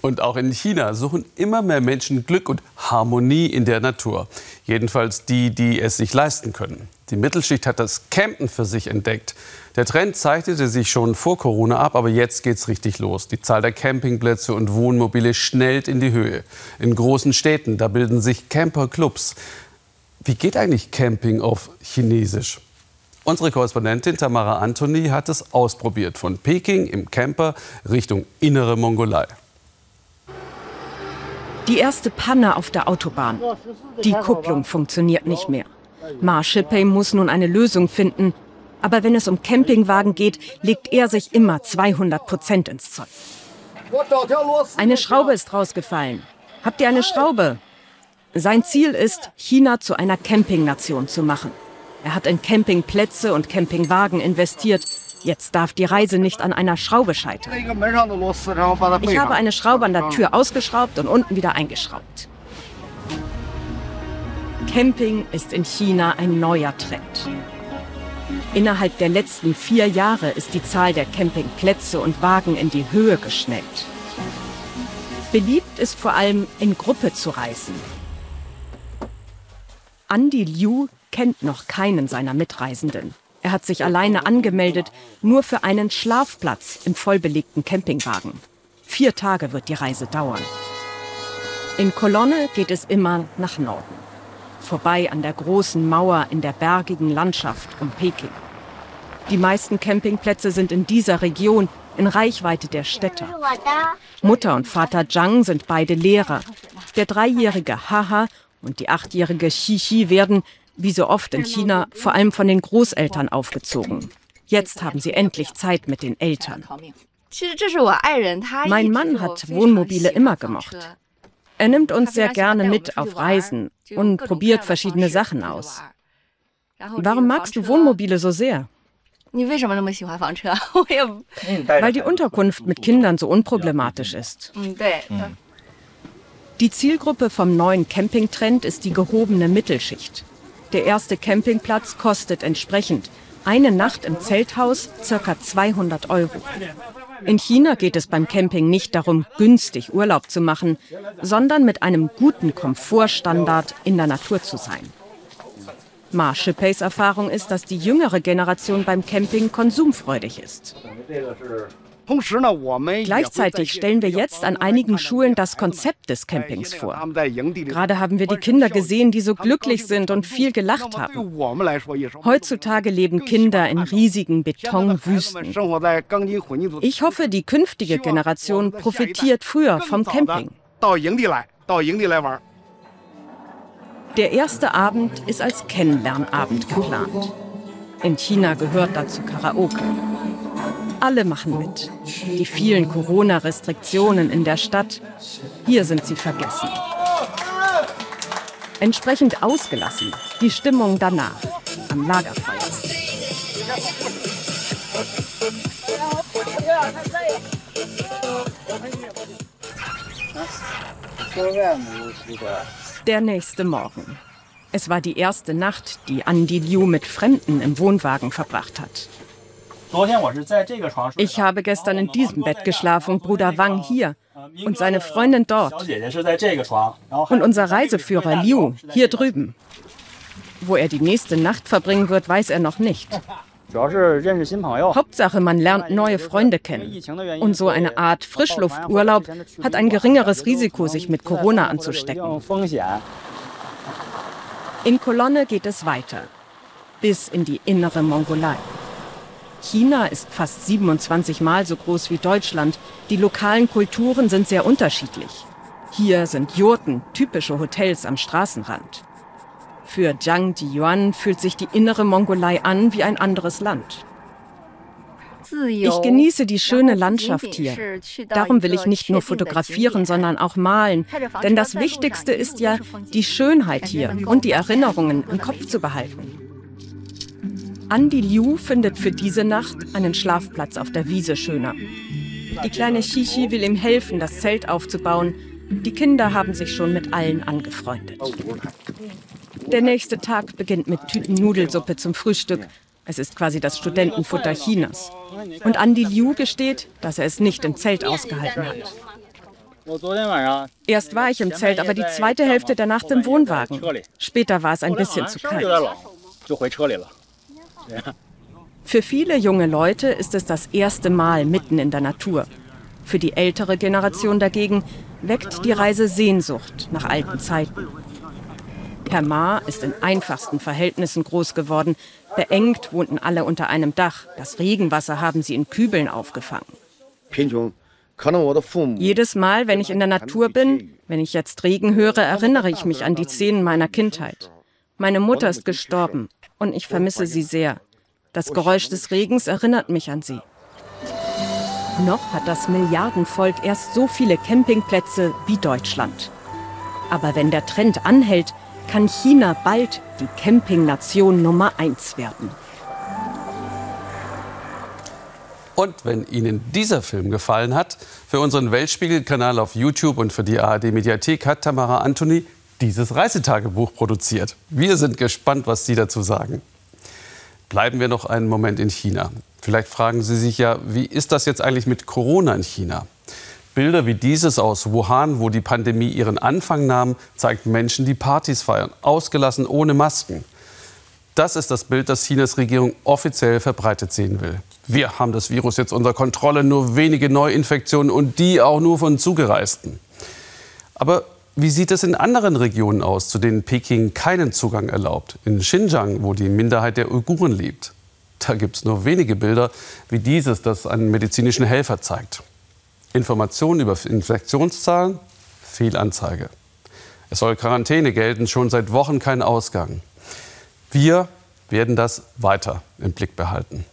Und auch in China suchen immer mehr Menschen Glück und Harmonie in der Natur. Jedenfalls die, die es sich leisten können. Die Mittelschicht hat das Campen für sich entdeckt. Der Trend zeichnete sich schon vor Corona ab, aber jetzt geht's richtig los. Die Zahl der Campingplätze und Wohnmobile schnellt in die Höhe. In großen Städten, da bilden sich Camperclubs. Wie geht eigentlich Camping auf Chinesisch? Unsere Korrespondentin Tamara Antoni hat es ausprobiert. Von Peking im Camper Richtung innere Mongolei. Die erste Panne auf der Autobahn. Die Kupplung funktioniert nicht mehr. Ma Shipei muss nun eine Lösung finden. Aber wenn es um Campingwagen geht, legt er sich immer 200 Prozent ins Zeug. Eine Schraube ist rausgefallen. Habt ihr eine Schraube? Sein Ziel ist, China zu einer Campingnation zu machen. Er hat in Campingplätze und Campingwagen investiert Jetzt darf die Reise nicht an einer Schraube scheitern. Ich habe eine Schraube an der Tür ausgeschraubt und unten wieder eingeschraubt. Camping ist in China ein neuer Trend. Innerhalb der letzten vier Jahre ist die Zahl der Campingplätze und Wagen in die Höhe geschnellt. Beliebt ist vor allem, in Gruppe zu reisen. Andy Liu kennt noch keinen seiner Mitreisenden. Er hat sich alleine angemeldet, nur für einen Schlafplatz im vollbelegten Campingwagen. Vier Tage wird die Reise dauern. In Kolonne geht es immer nach Norden. Vorbei an der großen Mauer in der bergigen Landschaft um Peking. Die meisten Campingplätze sind in dieser Region, in Reichweite der Städte. Mutter und Vater Zhang sind beide Lehrer. Der dreijährige Haha und die achtjährige Xixi werden, wie so oft in China, vor allem von den Großeltern aufgezogen. Jetzt haben sie endlich Zeit mit den Eltern. Mein Mann hat Wohnmobile immer gemocht. Er nimmt uns sehr gerne mit auf Reisen und probiert verschiedene Sachen aus. Warum magst du Wohnmobile so sehr? Weil die Unterkunft mit Kindern so unproblematisch ist. Die Zielgruppe vom neuen Campingtrend ist die gehobene Mittelschicht. Der erste Campingplatz kostet entsprechend eine Nacht im Zelthaus ca. 200 Euro. In China geht es beim Camping nicht darum, günstig Urlaub zu machen, sondern mit einem guten Komfortstandard in der Natur zu sein. Ma Shipeis Erfahrung ist, dass die jüngere Generation beim Camping konsumfreudig ist. Gleichzeitig stellen wir jetzt an einigen Schulen das Konzept des Campings vor. Gerade haben wir die Kinder gesehen, die so glücklich sind und viel gelacht haben. Heutzutage leben Kinder in riesigen Betonwüsten. Ich hoffe, die künftige Generation profitiert früher vom Camping. Der erste Abend ist als Kennenlernabend geplant. In China gehört dazu Karaoke. Alle machen mit. Die vielen Corona-Restriktionen in der Stadt, hier sind sie vergessen. Entsprechend ausgelassen die Stimmung danach am Lagerfeuer. Der nächste Morgen. Es war die erste Nacht, die Andi Liu mit Fremden im Wohnwagen verbracht hat. Ich habe gestern in diesem Bett geschlafen, Bruder Wang hier und seine Freundin dort. Und unser Reiseführer Liu hier drüben. Wo er die nächste Nacht verbringen wird, weiß er noch nicht. Hauptsache, man lernt neue Freunde kennen. Und so eine Art Frischlufturlaub hat ein geringeres Risiko, sich mit Corona anzustecken. In Kolonne geht es weiter. Bis in die innere Mongolei. China ist fast 27 Mal so groß wie Deutschland. Die lokalen Kulturen sind sehr unterschiedlich. Hier sind Jurten, typische Hotels am Straßenrand. Für Zhang Jiyuan fühlt sich die innere Mongolei an wie ein anderes Land. Ich genieße die schöne Landschaft hier. Darum will ich nicht nur fotografieren, sondern auch malen. Denn das Wichtigste ist ja, die Schönheit hier und die Erinnerungen im Kopf zu behalten. Andi Liu findet für diese Nacht einen Schlafplatz auf der Wiese schöner. Die kleine Shishi will ihm helfen, das Zelt aufzubauen. Die Kinder haben sich schon mit allen angefreundet. Der nächste Tag beginnt mit Tütennudelsuppe zum Frühstück. Es ist quasi das Studentenfutter Chinas. Und Andi Liu gesteht, dass er es nicht im Zelt ausgehalten hat. Erst war ich im Zelt, aber die zweite Hälfte der Nacht im Wohnwagen. Später war es ein bisschen zu kalt. Für viele junge Leute ist es das erste Mal mitten in der Natur. Für die ältere Generation dagegen weckt die Reise Sehnsucht nach alten Zeiten. Herr Ma ist in einfachsten Verhältnissen groß geworden. Beengt wohnten alle unter einem Dach. Das Regenwasser haben sie in Kübeln aufgefangen. Jedes Mal, wenn ich in der Natur bin, wenn ich jetzt Regen höre, erinnere ich mich an die Szenen meiner Kindheit. Meine Mutter ist gestorben und ich vermisse sie sehr. Das Geräusch des Regens erinnert mich an sie. Noch hat das Milliardenvolk erst so viele Campingplätze wie Deutschland. Aber wenn der Trend anhält, kann China bald die Campingnation Nummer eins werden. Und wenn Ihnen dieser Film gefallen hat, für unseren Weltspiegel-Kanal auf YouTube und für die ARD-Mediathek hat Tamara Anthony dieses Reisetagebuch produziert. Wir sind gespannt, was Sie dazu sagen. Bleiben wir noch einen Moment in China. Vielleicht fragen Sie sich ja, wie ist das jetzt eigentlich mit Corona in China? Bilder wie dieses aus Wuhan, wo die Pandemie ihren Anfang nahm, zeigt Menschen, die Partys feiern, ausgelassen, ohne Masken. Das ist das Bild, das Chinas Regierung offiziell verbreitet sehen will. Wir haben das Virus jetzt unter Kontrolle, nur wenige Neuinfektionen und die auch nur von Zugereisten. Aber wie sieht es in anderen Regionen aus, zu denen Peking keinen Zugang erlaubt? In Xinjiang, wo die Minderheit der Uiguren lebt. Da gibt es nur wenige Bilder wie dieses, das einen medizinischen Helfer zeigt. Informationen über Infektionszahlen, Fehlanzeige. Es soll Quarantäne gelten, schon seit Wochen kein Ausgang. Wir werden das weiter im Blick behalten.